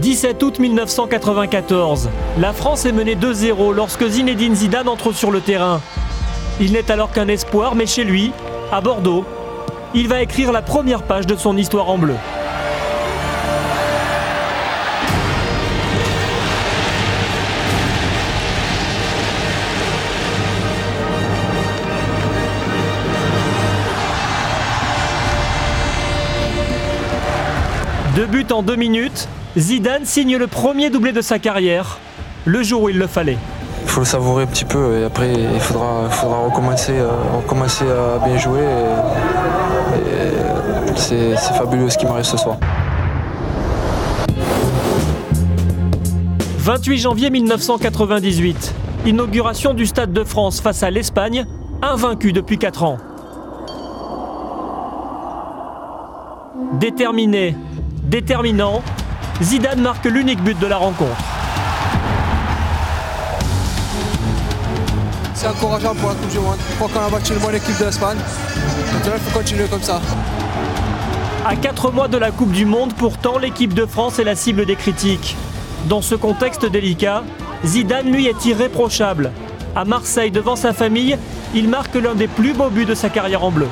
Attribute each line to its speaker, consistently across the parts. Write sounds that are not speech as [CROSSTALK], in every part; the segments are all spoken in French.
Speaker 1: 17 août 1994. La France est menée 2-0 lorsque Zinedine Zidane entre sur le terrain. Il n'est alors qu'un espoir, mais chez lui, à Bordeaux, il va écrire la première page de son histoire en bleu. Deux buts en deux minutes, Zidane signe le premier doublé de sa carrière, le jour où il le fallait.
Speaker 2: Il faut le savourer un petit peu et après il faudra, faudra recommencer, euh, recommencer à bien jouer. c'est fabuleux ce qui m'arrive ce soir.
Speaker 1: 28 janvier 1998, inauguration du Stade de France face à l'Espagne, invaincu depuis 4 ans. Déterminé, déterminant, Zidane marque l'unique but de la rencontre.
Speaker 3: C'est encourageant pour la Coupe du Monde. Je crois qu'on a battu une bonne équipe d'Espagne. Maintenant, il faut continuer comme ça.
Speaker 1: À 4 mois de la Coupe du Monde, pourtant, l'équipe de France est la cible des critiques. Dans ce contexte délicat, Zidane, lui, est irréprochable. À Marseille, devant sa famille, il marque l'un des plus beaux buts de sa carrière en bleu.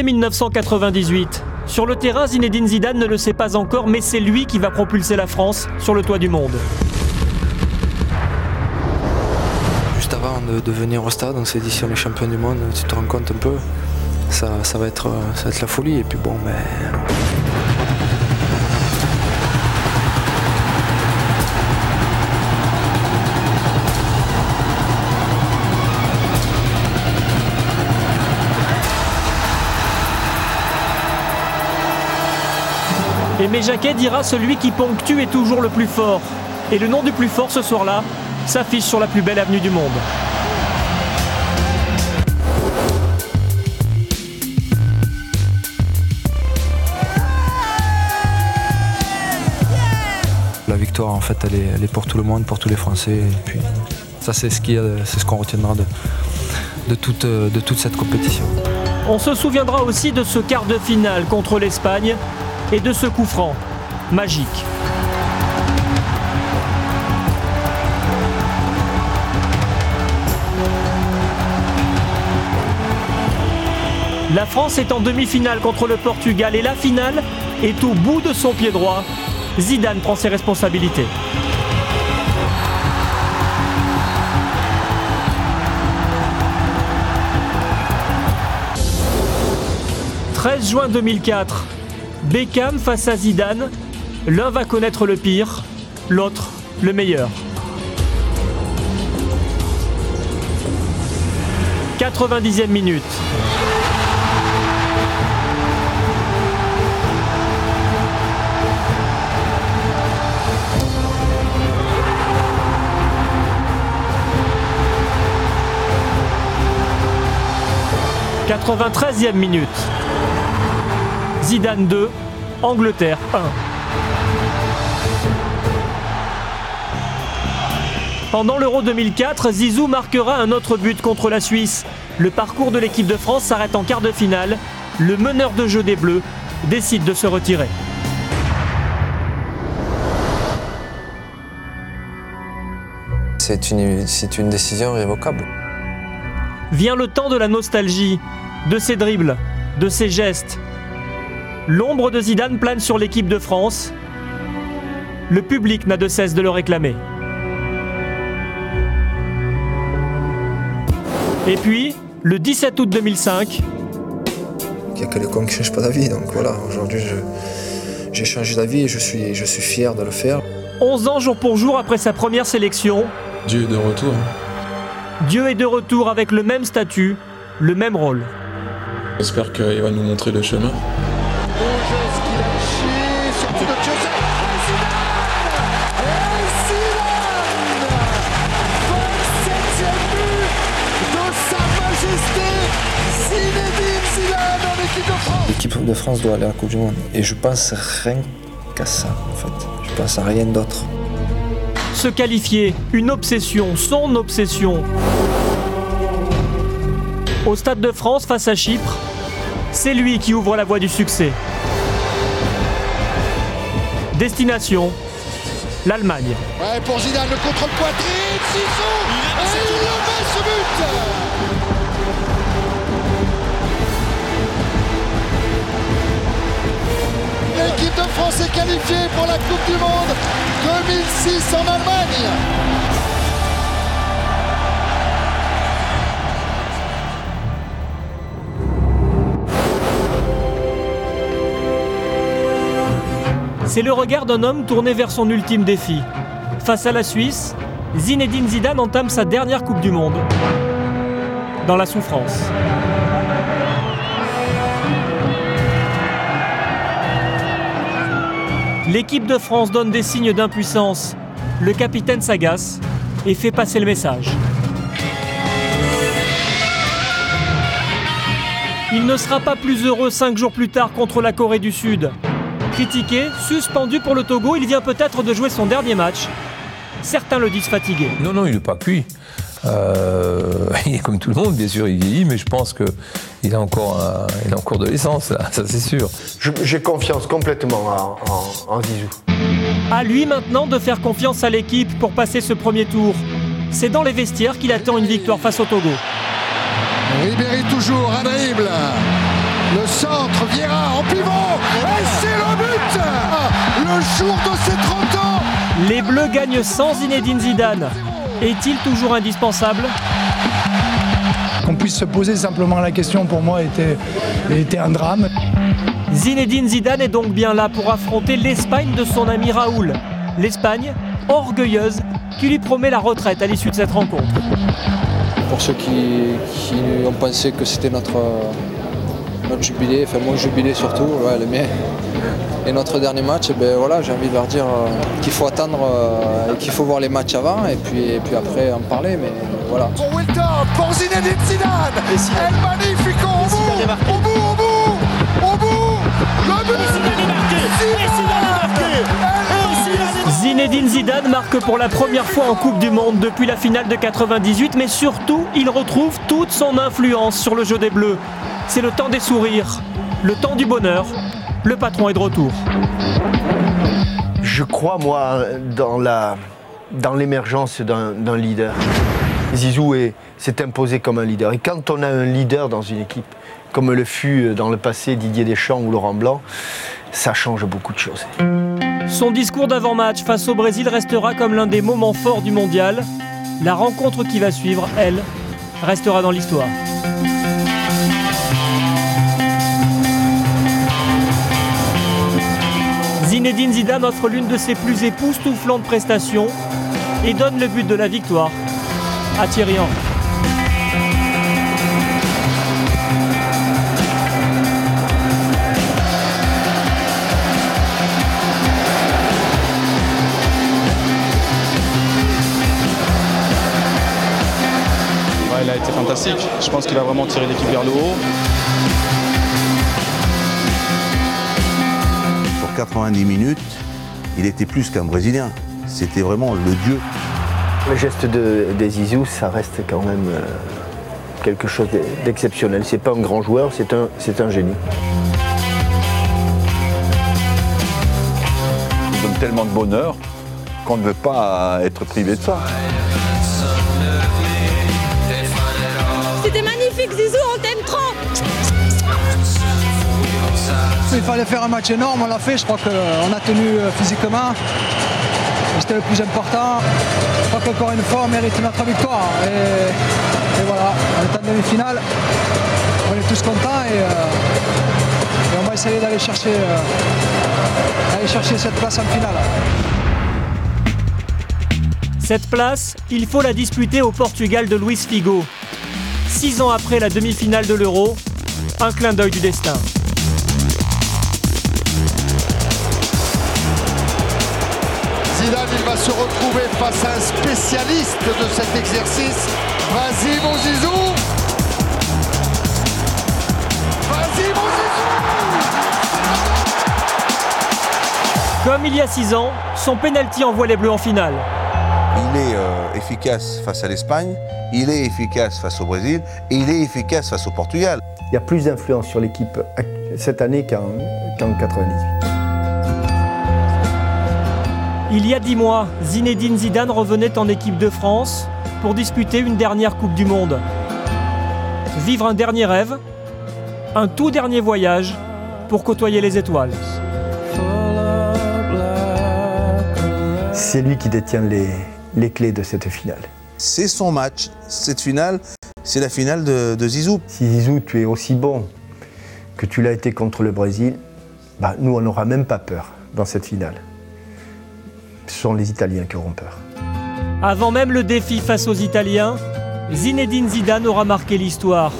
Speaker 1: 12 juillet 1998. Sur le terrain, Zinedine Zidane ne le sait pas encore, mais c'est lui qui va propulser la France sur le toit du monde.
Speaker 2: Juste avant de, venir au stade, on s'est dit si on est champion du monde, tu te rends compte un peu, ça, va, être, ça va être la folie. Et puis bon, mais ben,
Speaker 1: Et Jacquet dira celui qui ponctue est toujours le plus fort. Et le nom du plus fort ce soir-là s'affiche sur la plus belle avenue du monde.
Speaker 2: La victoire, en fait, elle est, pour tout le monde, pour tous les Français. Et puis, ça, c'est ce qu'on retiendra de, de, toute, de toute cette compétition.
Speaker 1: On se souviendra aussi de ce quart de finale contre l'Espagne et de ce coup franc magique. La France est en demi-finale contre le Portugal et la finale est au bout de son pied droit. Zidane prend ses responsabilités. « 13 juin 2004, Beckham face à Zidane, l'un va connaître le pire, l'autre le meilleur. 90e minute. « 93e minute. Zidane 2, Angleterre 1. Pendant l'Euro 2004, Zizou marquera un autre but contre la Suisse. Le parcours de l'équipe de France s'arrête en quart de finale. Le meneur de jeu des Bleus décide de se retirer.
Speaker 2: C'est une, une décision irrévocable.
Speaker 1: Vient le temps de la nostalgie, de ses dribbles, de ses gestes, L'ombre de Zidane plane sur l'équipe de France. Le public n'a de cesse de le réclamer. Et puis, le 17 août 2005.
Speaker 2: Il n'y a que les cons qui ne changent pas d'avis. Donc voilà, aujourd'hui, j'ai changé d'avis et je suis, je suis fier de le faire.
Speaker 1: 11 ans jour pour jour après sa première sélection.
Speaker 4: Dieu est de retour.
Speaker 1: Dieu est de retour avec le même statut, le même rôle.
Speaker 4: J'espère qu'il va nous montrer le chemin.
Speaker 2: L'équipe de France doit aller à la Coupe du Monde. Et je pense rien qu'à ça, en fait. Je pense à rien d'autre.
Speaker 1: Se qualifier, une obsession, son obsession. Au Stade de France face à Chypre, c'est lui qui ouvre la voie du succès. Destination, l'Allemagne.
Speaker 5: Ouais, pour Zidane, le contrôle poitrine, Zizou Et il le met ce but. L'équipe de France est qualifiée pour la Coupe du Monde 2006 en Allemagne
Speaker 1: C'est le regard d'un homme tourné vers son ultime défi. Face à la Suisse, Zinedine Zidane entame sa dernière Coupe du Monde. Dans la souffrance. L'équipe de France donne des signes d'impuissance. Le capitaine s'agace et fait passer le message. Il ne sera pas plus heureux cinq jours plus tard contre la Corée du Sud. Critiqué, suspendu pour le Togo, il vient peut-être de jouer son dernier match. Certains le disent fatigué.
Speaker 6: Non, non, il n'est pas cuit. Euh, [LAUGHS] il est comme tout le monde, bien sûr, il vieillit, mais je pense qu'il a, encore un- il a encore de l'essence, là, [LAUGHS] ça c'est sûr.
Speaker 7: J'ai confiance complètement en, en- en Zizou.
Speaker 1: À lui maintenant de faire confiance à l'équipe pour passer ce premier tour. C'est dans les vestiaires qu'il attend une victoire face au Togo.
Speaker 5: Ribéry toujours, un dribble Le centre, Vieira en pivot Et c'est le but Le jour de ses 30 ans
Speaker 1: Les Bleus gagnent sans Zinedine Zidane. Est-il toujours indispensable?
Speaker 8: Qu'on puisse se poser simplement la question pour moi était, était un drame.
Speaker 1: Zinedine Zidane est donc bien là pour affronter l'Espagne de son ami Raoul. L'Espagne, orgueilleuse, qui lui promet la retraite à l'issue de cette rencontre.
Speaker 2: Pour ceux qui, qui ont pensé que c'était notre, notre jubilé, enfin mon jubilé surtout, ouais, le mien, et notre dernier match, eh ben voilà, j'ai envie de leur dire euh, qu'il faut attendre euh, et qu'il faut voir les matchs avant et puis, et puis après en parler, mais voilà.
Speaker 5: Pour Wilton, pour Zinedine Zidane. El Magnifico au bout Au bout, au bout Au bout. Le but Zidane
Speaker 1: Zinedine Zidane marque pour la première fois en Coupe du Monde depuis la finale de 98, mais surtout, il retrouve toute son influence sur le jeu des Bleus. C'est le temps des sourires, le temps du bonheur. Le patron est de retour.
Speaker 7: Je crois, moi, dans la dans l'émergence d'un leader. Zizou est- s'est imposé comme un leader. Et quand on a un leader dans une équipe, comme le fut dans le passé Didier Deschamps ou Laurent Blanc, ça change beaucoup de choses.
Speaker 1: Son discours d'avant-match face au Brésil restera comme l'un des moments forts du mondial. La rencontre qui va suivre, elle, restera dans l'histoire. Zinedine Zidane offre l'une de ses plus époustouflantes prestations et donne le but de la victoire à Thierry Henry.
Speaker 9: Il a été fantastique. Je pense qu'il a vraiment tiré l'équipe vers le haut.
Speaker 10: 90 minutes, il était plus qu'un Brésilien. C'était vraiment le dieu.
Speaker 7: Le geste de, de Zizou, ça reste quand même euh, quelque chose d'e- d'exceptionnel. C'est pas un grand joueur, c'est un, c'est un génie.
Speaker 10: Il donne tellement de bonheur qu'on ne veut pas être privé de ça.
Speaker 11: C'était magnifique, Zizou, on t'aime trop
Speaker 8: Il fallait faire un match énorme, on l'a fait, je crois qu'on a tenu euh, physiquement. C'était le plus important. Je crois qu'encore une fois, on mérite notre victoire. Et, et voilà, on est en demi-finale. On est tous contents et, euh, on va essayer d'aller chercher, euh, chercher cette place en finale.
Speaker 1: Cette place, il faut la disputer au Portugal de Luis Figo. Six ans après la demi-finale de l'Euro, un clin d'œil du destin.
Speaker 5: Se retrouver face à un spécialiste de cet exercice. Vas-y, mon Zizou Vas-y, mon Zizou
Speaker 1: Comme il y a six ans, son penalty envoie les Bleus en finale.
Speaker 10: il est euh, efficace face à l'Espagne, il est efficace face au Brésil et il est efficace face au Portugal.
Speaker 7: Il y a plus d'influence sur l'équipe cette année qu'en 98.
Speaker 1: Il y a dix mois, Zinedine Zidane revenait en équipe de France pour disputer une dernière Coupe du Monde. Vivre un dernier rêve, un tout dernier voyage pour côtoyer les étoiles.
Speaker 7: C'est lui qui détient les, les clés de cette finale.
Speaker 10: C'est son match. Cette finale, c'est la finale de, de, Zizou.
Speaker 7: Si Zizou, tu es aussi bon que tu l'as été contre le Brésil, bah, nous, on n'aura même pas peur dans cette finale. Ce sont les Italiens qui auront peur.
Speaker 1: Avant même le défi face aux Italiens, Zinedine Zidane aura marqué l'histoire.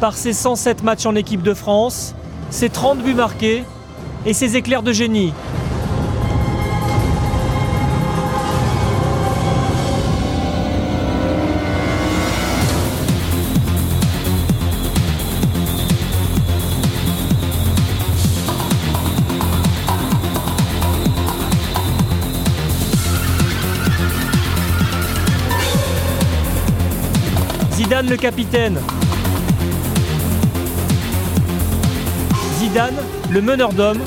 Speaker 1: Par ses 107 matchs en équipe de France, ses 30 buts marqués et ses éclairs de génie. Zidane le capitaine. Zidane le meneur d'hommes.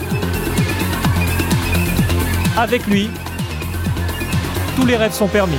Speaker 1: Avec lui, tous les rêves sont permis.